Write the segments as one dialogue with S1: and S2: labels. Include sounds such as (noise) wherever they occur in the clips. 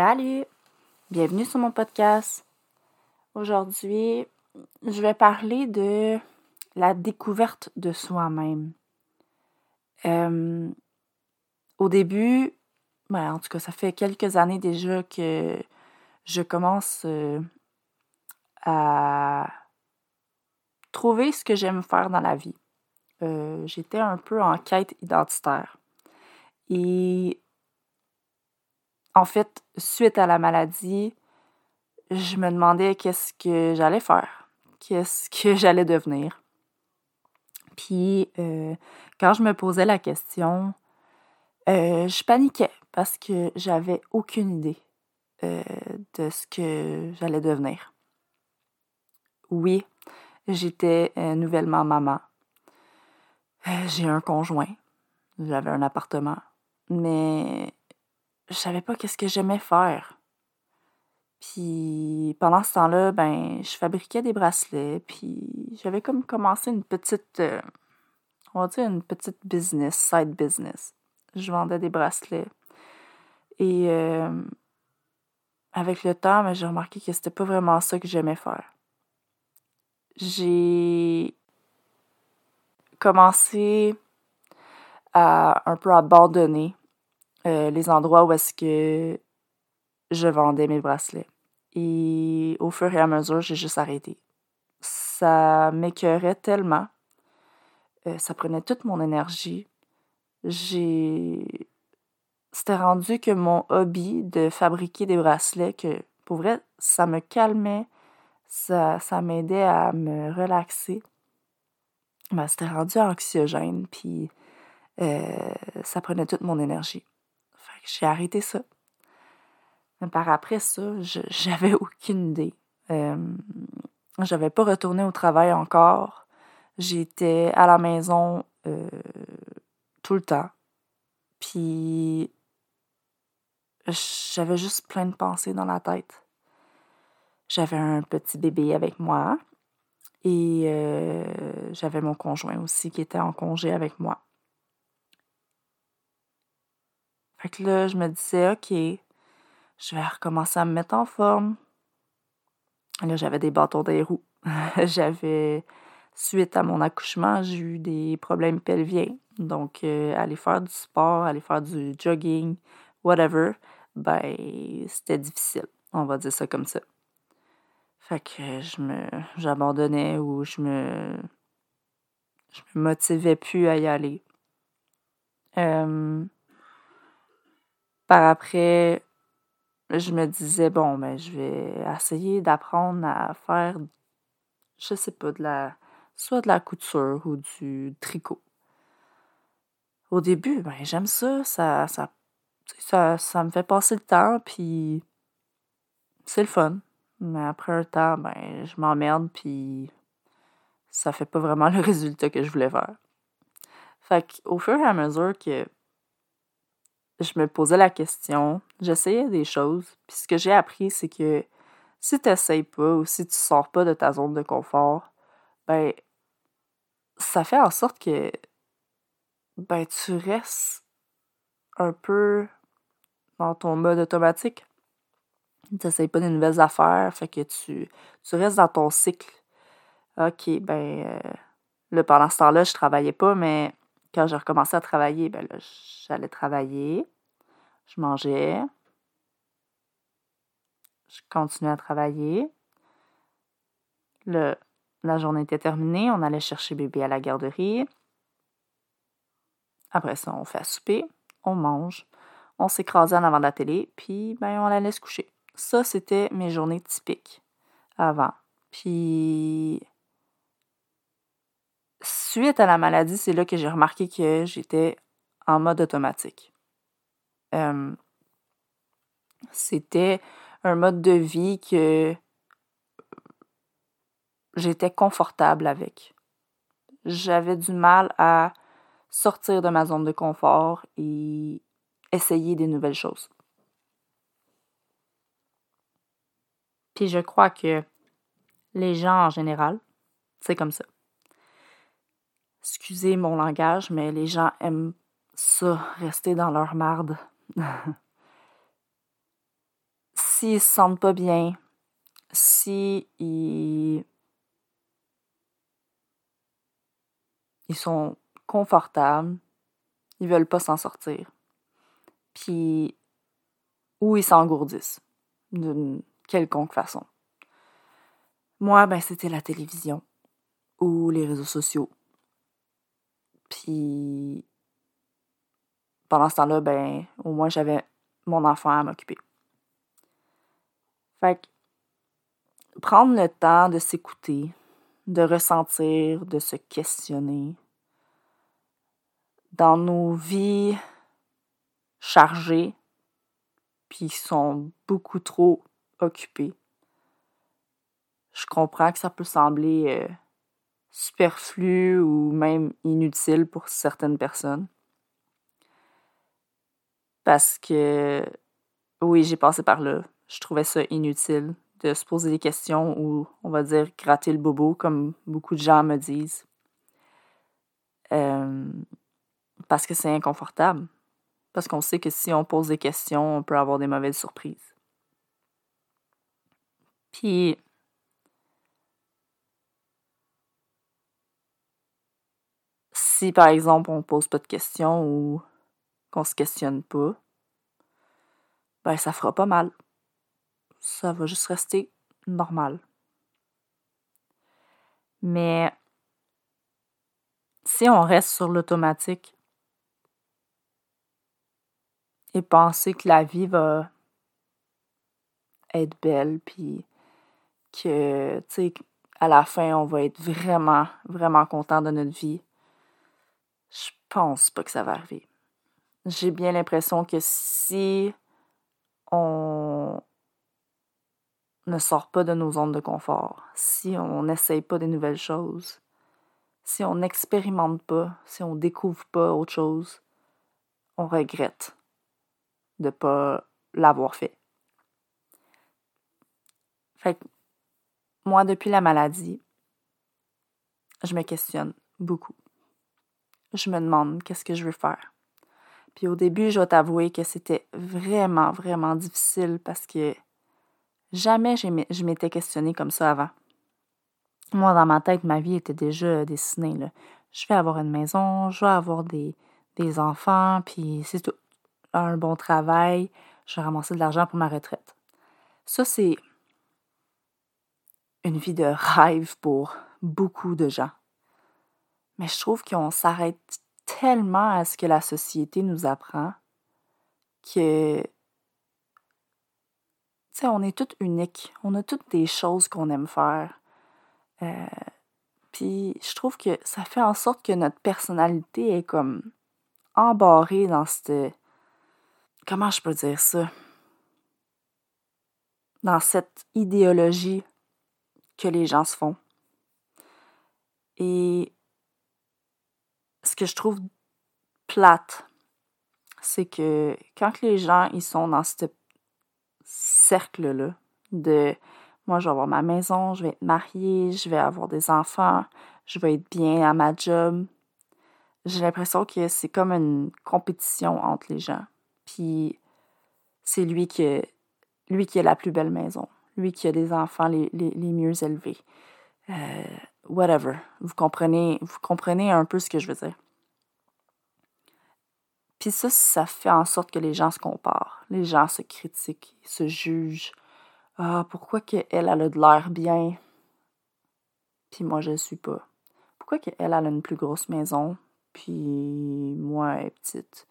S1: Salut! Bienvenue sur mon podcast. Aujourd'hui, je vais parler de la découverte de soi-même. Euh, au début, ben, en tout cas, ça fait quelques années déjà que je commence euh, à trouver ce que j'aime faire dans la vie. Euh, j'étais un peu en quête identitaire. Et en fait, suite à la maladie, je me demandais qu'est-ce que j'allais faire, qu'est-ce que (laughs) j'allais devenir. Puis, euh, quand je me posais la question, euh, je paniquais parce que j'avais aucune idée euh, de ce que j'allais devenir. Oui, j'étais nouvellement maman. J'ai un conjoint, j'avais un appartement, mais je savais pas qu'est-ce que j'aimais faire. Puis pendant ce temps-là, ben, je fabriquais des bracelets, puis j'avais comme commencé une petite, euh, on va dire une petite business, side business. Je vendais des bracelets. Et euh, avec le temps, ben, j'ai remarqué que c'était pas vraiment ça que j'aimais faire. J'ai commencé à un peu abandonner euh, les endroits où est-ce que je vendais mes bracelets. Et au fur et à mesure, j'ai juste arrêté. Ça m'écœurait tellement. Euh, ça prenait toute mon énergie. J'ai. C'était rendu que mon hobby de fabriquer des bracelets, que pour vrai, ça me calmait, ça, ça m'aidait à me relaxer. Ben, c'était rendu anxiogène, puis euh, ça prenait toute mon énergie j'ai arrêté ça. Mais par après ça, j'avais aucune idée. Euh, j'avais pas retourné au travail encore. J'étais à la maison euh, tout le temps. Puis j'avais juste plein de pensées dans la tête. J'avais un petit bébé avec moi et euh, j'avais mon conjoint aussi qui était en congé avec moi. Fait que là, je me disais, OK, je vais recommencer à me mettre en forme. Là, j'avais des bâtons des roues. (laughs) j'avais, suite à mon accouchement, j'ai eu des problèmes pelviens. Donc, euh, aller faire du sport, aller faire du jogging, whatever, ben, c'était difficile. On va dire ça comme ça. Fait que je me, j'abandonnais ou je me, je me motivais plus à y aller. Euh, par après, je me disais, bon, ben, je vais essayer d'apprendre à faire, je sais pas, de la, soit de la couture ou du tricot. Au début, ben, j'aime ça, ça, ça, ça, ça me fait passer le temps, puis c'est le fun. Mais après un temps, ben, je m'emmerde, puis ça fait pas vraiment le (laughs) résultat que je voulais faire. Fait qu'au fur et à mesure que je me posais la question, j'essayais des choses, puis ce que j'ai appris, c'est que si tu n'essayes pas ou si tu sors pas de ta zone de confort, ben, ça fait en sorte que ben, tu restes un peu dans ton mode automatique. Tu n'essayes pas de nouvelles affaires, fait que tu, tu restes dans ton cycle. OK, ben, euh, là, pendant ce temps-là, je travaillais pas, mais quand j'ai recommencé à travailler, ben j'allais travailler, je mangeais, je continuais à travailler, Le, la journée était terminée, on allait chercher bébé à la garderie. Après ça, on fait à souper, on mange, on s'écrasait en avant de la télé, puis ben, on allait se coucher. Ça, c'était mes journées typiques avant. Puis, suite à la maladie, c'est là que j'ai remarqué que j'étais en mode automatique. Euh, c'était un mode de vie que j'étais confortable avec. J'avais du mal à sortir de ma zone de confort et essayer des nouvelles choses. Puis je crois que les gens en général, c'est comme ça. Excusez mon langage, mais les gens aiment ça, rester dans leur marde. (laughs) S'ils se sentent pas bien, si ils, sont confortables, ils veulent pas s'en sortir. Puis, ou ils s'engourdissent d'une quelconque façon. Moi, ben, c'était la télévision ou les réseaux sociaux. Puis, pendant ce temps-là, ben, au moins, j'avais mon enfant à m'occuper. Fait que, prendre le temps de s'écouter, de ressentir, de se questionner, dans nos vies chargées, puis sont beaucoup trop occupées. Je comprends que ça peut sembler euh, superflu ou même inutile pour certaines personnes. Parce que, oui, j'ai passé par là. Je trouvais ça inutile de se poser des questions ou, on va dire, gratter le bobo, comme beaucoup de gens me disent. Euh, parce que c'est inconfortable. Parce qu'on sait que si on pose des questions, on peut avoir des mauvaises surprises. Puis, si par exemple on pose pas de questions ou qu'on se questionne pas, ben ça fera pas mal. Ça va juste rester normal. Mais si on reste sur l'automatique, et penser que la vie va être belle, puis que, tu sais, à la fin, on va être vraiment, vraiment content de notre vie. Je pense pas que ça va arriver. J'ai bien l'impression que si on ne sort pas de nos zones de confort, si on n'essaye pas des nouvelles choses, si on n'expérimente pas, si on découvre pas autre chose, on regrette de ne pas l'avoir fait. Fait que moi, depuis la maladie, je me questionne beaucoup. Je me demande qu'est-ce que je veux faire. Puis au début, je dois t'avouer que c'était vraiment, vraiment difficile parce que jamais je m'étais questionnée comme ça avant. Moi, dans ma tête, ma vie était déjà dessinée. Là. Je vais avoir une maison, je vais avoir des, des enfants, puis c'est tout un bon travail, je vais ramasser de l'argent pour ma retraite. Ça, c'est une vie de rêve pour beaucoup de gens. Mais je trouve qu'on s'arrête tellement à ce que la société nous apprend que, tu sais, on est toutes uniques. On a toutes des choses qu'on aime faire. Euh, puis je trouve que ça fait en sorte que notre personnalité est comme embarrée dans cette comment je peux dire ça? Dans cette idéologie que les gens se font. Et ce que je trouve plate, c'est que quand les gens ils sont dans ce cercle-là de moi je vais avoir ma maison, je vais être mariée, je vais avoir des enfants, je vais être bien à ma job, j'ai l'impression que c'est comme une compétition entre les gens. Puis c'est lui qui, a, lui qui a la plus belle maison, lui qui a des enfants les, mieux élevés. Euh, whatever. Vous comprenez, vous comprenez un peu ce que je veux dire. Puis ça, ça fait en sorte que les gens se comparent. Les gens se critiquent, se jugent. Ah, pourquoi qu'elle, elle a de l'air bien? puis moi, je le suis pas? Pourquoi qu'elle, elle a une plus grosse maison, puis moi, elle est petite?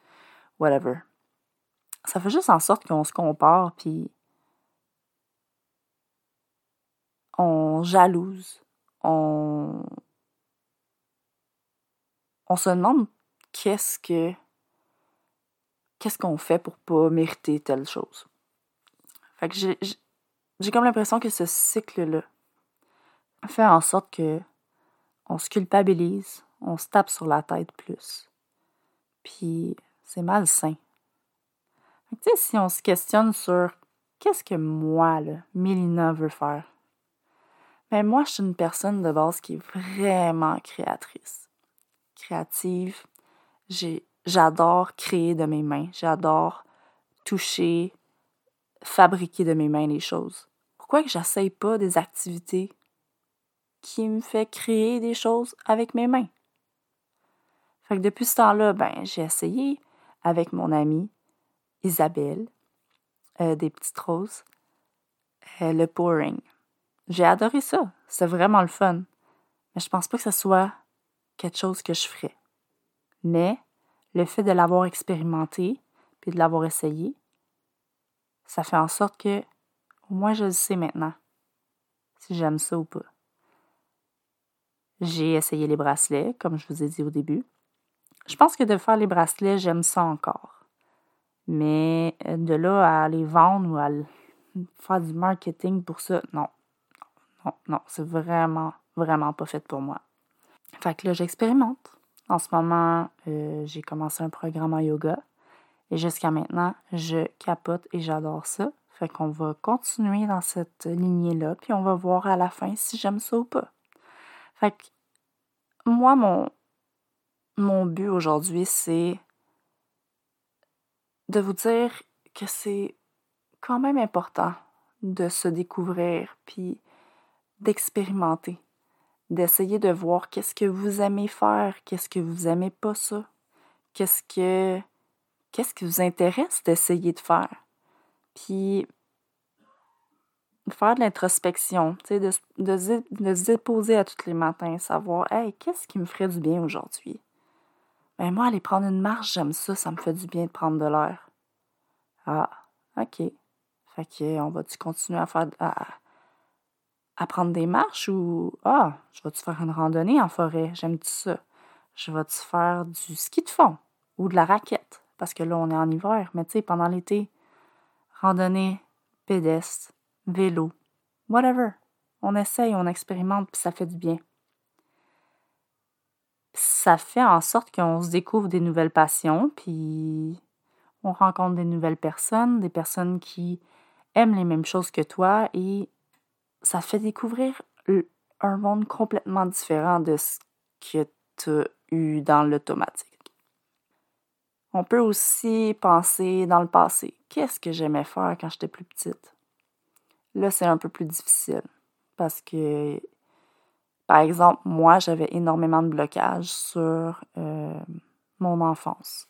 S1: Whatever. Ça fait juste en sorte qu'on se compare, puis on jalouse, on, on se demande qu'est-ce que qu'est-ce qu'on fait pour pas mériter telle chose. Fait que j'ai, comme l'impression que ce cycle-là fait en sorte que on se culpabilise, on se tape sur la tête plus. Puis c'est malsain. Tu sais, si on se questionne sur qu'est-ce que moi, là, Mélina, veut faire, mais moi, je suis une personne de base qui est vraiment créatrice. Créative. J'adore créer de mes mains. J'adore toucher, fabriquer de mes mains les choses. Pourquoi que j'essaye pas des activités qui me fait créer des choses avec mes mains? Fait que depuis ce temps-là, ben, j'ai essayé avec mon amie Isabelle, euh, des petites roses, euh, le pouring. J'ai adoré ça. C'est vraiment le fun. Mais je pense pas que ce soit quelque chose que je ferais. Mais le fait de l'avoir expérimenté puis de l'avoir essayé, ça fait en sorte que au moins je le sais maintenant si j'aime ça ou pas. J'ai essayé les bracelets, comme je vous ai dit au début. Je pense que de faire les bracelets, j'aime ça encore. Mais de là à les vendre ou à faire du marketing pour ça, non, non, c'est vraiment, vraiment pas fait pour moi. Fait que là, j'expérimente. En ce moment, euh, j'ai commencé un programme en yoga. Et jusqu'à maintenant, je capote et j'adore ça. Fait qu'on va continuer dans cette lignée-là, puis on va voir à la fin si j'aime ça ou pas. Fait que moi, mon, mon but aujourd'hui, c'est de vous dire que c'est quand même important de se découvrir, puis d'expérimenter, d'essayer de voir qu'est-ce que vous aimez faire, qu'est-ce que vous aimez pas ça, qu'est-ce que qu'est-ce qui vous intéresse d'essayer de faire. Puis faire de l'introspection, de, de, de, se déposer à tous les matins, savoir Hey, qu'est-ce qui me ferait du bien aujourd'hui? Ben moi, aller prendre une marche, j'aime ça, ça me fait du bien de prendre de l'air. Ah, OK. Fait que on va-tu continuer à faire prendre des marches ou Ah, je vais-tu faire une randonnée en forêt? J'aime tout ça? Je vais-tu faire du ski de fond ou de la raquette? Parce que là, on est en hiver, mais tu sais, pendant l'été, randonnée, pédestre, vélo, whatever. On essaye, on expérimente, puis ça fait du bien. Ça fait en sorte qu'on se découvre des nouvelles passions, puis on rencontre des nouvelles personnes, des personnes qui aiment les mêmes choses que toi et ça fait découvrir un monde complètement différent de ce que tu as eu dans l'automatique. On peut aussi penser dans le passé. Qu'est-ce que j'aimais faire quand j'étais plus petite? Là, c'est un peu plus difficile parce que, par exemple, moi, j'avais énormément de blocages sur euh, mon enfance.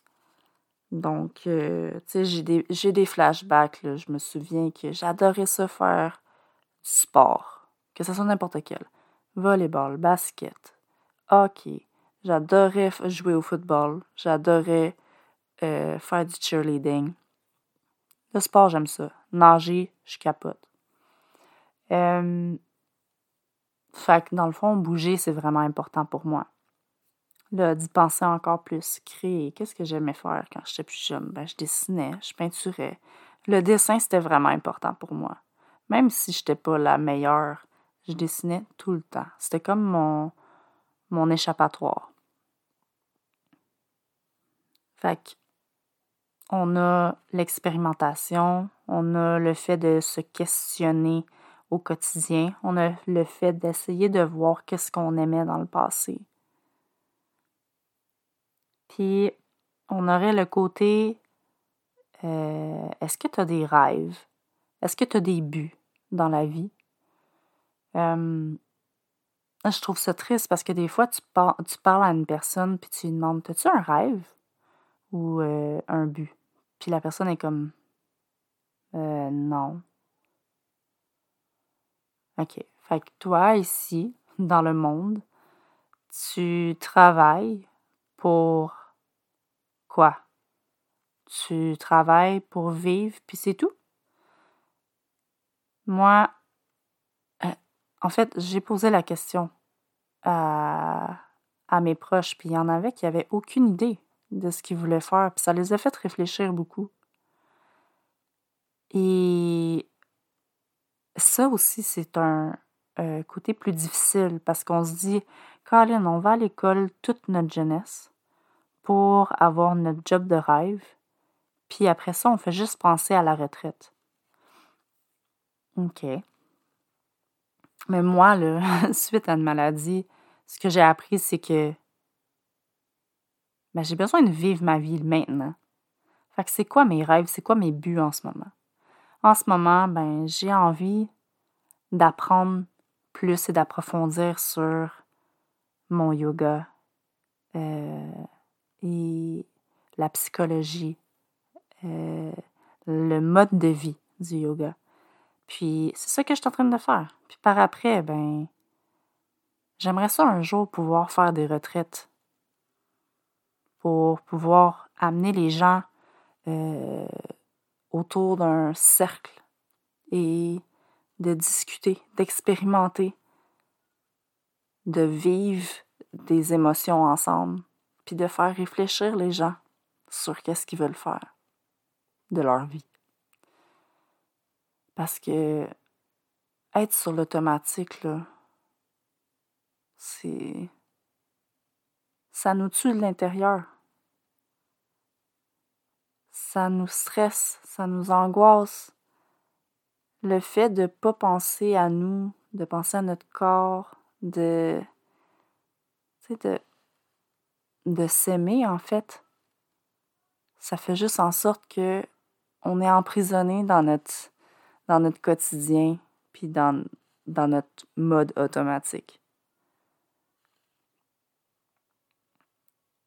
S1: Donc, euh, tu sais, j'ai des, flashbacks. Je me souviens que j'adorais ça faire sport, que ce soit n'importe quel. Volleyball, basket, hockey. J'adorais jouer au football. J'adorais euh, faire du cheerleading. Le sport, j'aime ça. Nager, je capote. Euh, fait que dans le fond, bouger, c'est vraiment important pour moi. Là, d'y penser encore plus, créer. Qu'est-ce que j'aimais faire quand j'étais plus jeune? Ben, je dessinais, je peinturais. Le dessin, c'était vraiment important pour moi. Même si je n'étais pas la meilleure, je dessinais tout le temps. C'était comme mon, mon échappatoire. Fait on a l'expérimentation, on a le fait de se questionner au quotidien, on a le fait d'essayer de voir qu'est-ce qu'on aimait dans le passé. Puis, on aurait le côté, euh, est-ce que tu as des rêves? Est-ce que tu as des buts? dans la vie? je trouve ça triste parce que des fois, tu, tu parles à une personne puis tu lui demandes As-tu un rêve ou euh, un but? Puis la personne est comme euh, Non. OK. Fait que toi, ici, dans le monde. Tu travailles pour quoi? Tu travailles pour vivre, puis c'est tout? Moi, euh, en fait, j'ai posé la question à, mes proches, puis il y en avait qui n'avaient aucune idée de ce qu'ils voulaient faire, puis ça les a fait réfléchir beaucoup. Et ça aussi, c'est un euh, côté plus difficile parce qu'on se dit, Colin, on va à l'école toute notre jeunesse pour avoir notre job de rêve, puis après ça, on fait juste penser à la retraite. OK. Mais moi, (laughs) suite à une maladie, ce que j'ai appris, c'est que ben, j'ai besoin de vivre ma vie maintenant. Fait que c'est quoi mes rêves, c'est quoi mes buts en ce moment? En ce moment, ben, j'ai envie d'apprendre plus et d'approfondir sur mon yoga euh, et la psychologie, euh, le mode de vie du yoga. Puis c'est ça que je suis en train de faire. Puis par après, ben, j'aimerais ça un jour pouvoir faire des retraites pour pouvoir amener les gens euh, autour d'un cercle et de discuter, d'expérimenter, de vivre des émotions ensemble, puis de faire réfléchir les gens sur qu'est-ce qu'ils veulent faire de leur vie. Parce que être sur l'automatique, là, c'est. Ça nous tue de l'intérieur. Ça nous stresse, ça nous angoisse. Le fait de ne pas penser à nous, de penser à notre corps, de. Tu sais, de. de s'aimer, en fait, ça fait juste en sorte que on est emprisonné dans notre dans notre quotidien, puis dans, dans notre mode automatique.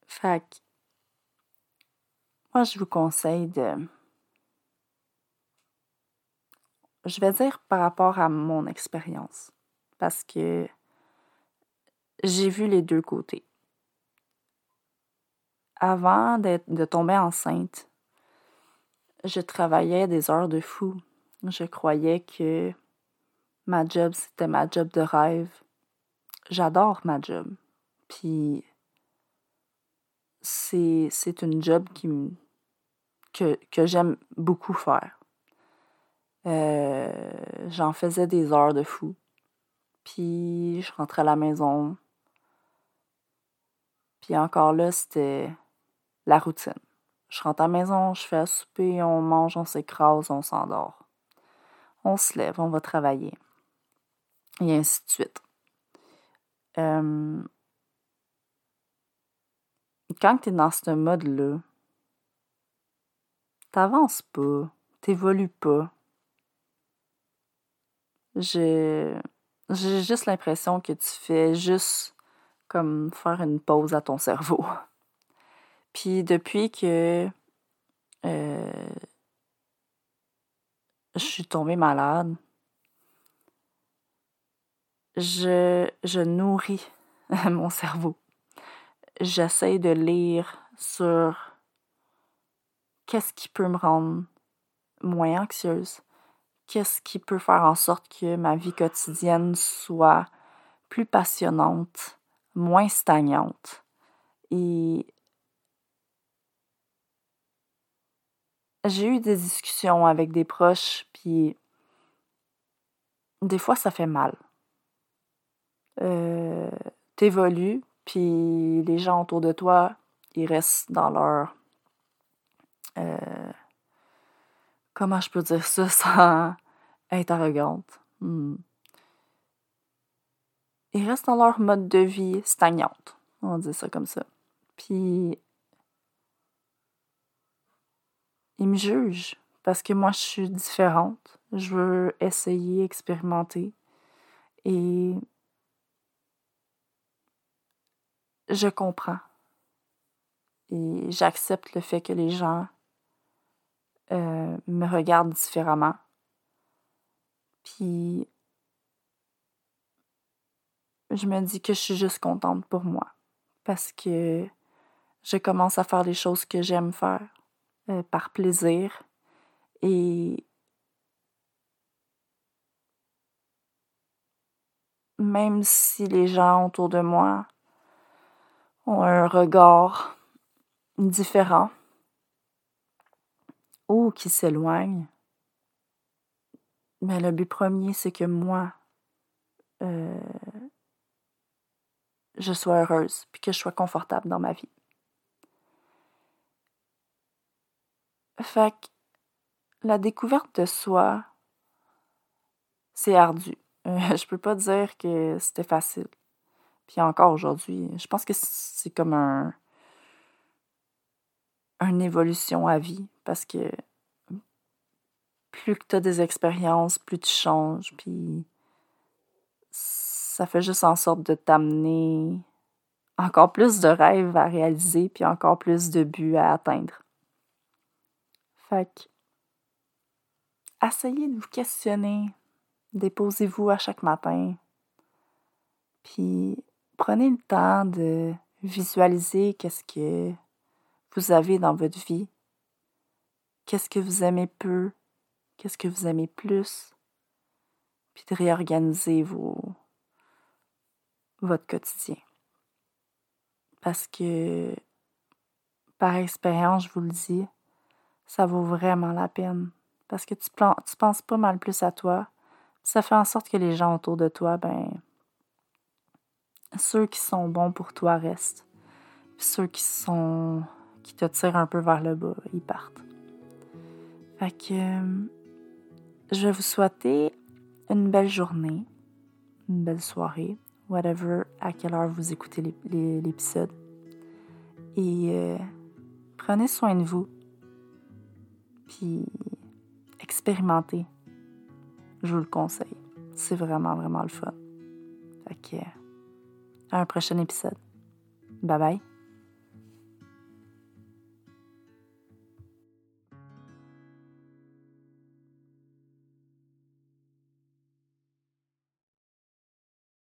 S1: Fait que, moi, je vous conseille de. Je vais dire par rapport à mon expérience, parce que j'ai vu les deux côtés. Avant de tomber enceinte, je travaillais des heures de fou je croyais que ma job, c'était ma job de rêve. J'adore ma job. Puis c'est, c'est une job qui que, que j'aime beaucoup faire. Euh, j'en faisais des heures de fou. Puis je rentrais à la maison. Puis encore là, c'était la routine. Je rentre à la maison, je fais à souper, on mange, on s'écrase, on s'endort on se lève, on va travailler. Et ainsi de suite. Euh, quand tu es dans ce mode-là, t'avances pas, t'évolues pas. J'ai juste l'impression que tu fais juste comme faire une pause à ton cerveau. (laughs) Puis depuis que euh, je suis tombée malade, je, je nourris (laughs) mon cerveau. J'essaie de lire sur qu'est-ce qui peut me rendre moins anxieuse, qu'est-ce qui peut faire en sorte que ma vie quotidienne soit plus passionnante, moins stagnante. J'ai eu des discussions avec des proches, puis des fois, ça fait mal. Euh, T'évolues, puis les gens autour de toi, ils restent dans leur... Euh, comment je peux dire ça (laughs) sans être arrogante? Hmm. Ils restent dans leur mode de vie stagnante. On dit ça comme ça. Puis ils me jugent parce que moi, je suis différente. Je veux essayer, expérimenter. Et je comprends. Et j'accepte le fait que les gens euh, me regardent différemment. Puis je me dis que je suis juste contente pour moi. Parce que je commence à faire les choses que j'aime faire euh, par plaisir. Et même si les gens autour de moi ont un regard différent ou qui s'éloignent, mais le but premier, c'est que moi, euh, je sois heureuse, puis que je sois confortable dans ma vie. Fait que la découverte de soi, c'est ardu. (laughs) Je peux pas dire que c'était facile. Puis encore aujourd'hui, je pense que c'est comme un une évolution à vie parce que plus que tu as des expériences, plus tu changes, puis ça fait juste en sorte de t'amener encore plus de rêves à réaliser, puis encore plus de buts à atteindre. Fait que, essayez de vous questionner, déposez-vous à chaque matin, puis prenez le temps de visualiser qu'est-ce que vous avez dans votre vie, qu'est-ce que vous aimez peu, qu'est-ce que vous aimez plus, puis de réorganiser vos, votre quotidien. Parce que, par expérience, je vous le dis, ça vaut vraiment la peine. Parce que tu, penses pas mal plus à toi. Ça fait en sorte que les gens autour de toi, ben, ceux qui sont bons pour toi restent. Puis ceux qui sont qui te tirent un peu vers le bas, ils partent. Fait que euh, je vais vous souhaiter une belle journée, une belle soirée, whatever, à quelle heure vous écoutez l'épisode. Et euh, prenez soin de vous. Puis expérimentez. Je vous le conseille. C'est vraiment, vraiment le fun. Fait que, à un prochain épisode. Bye bye.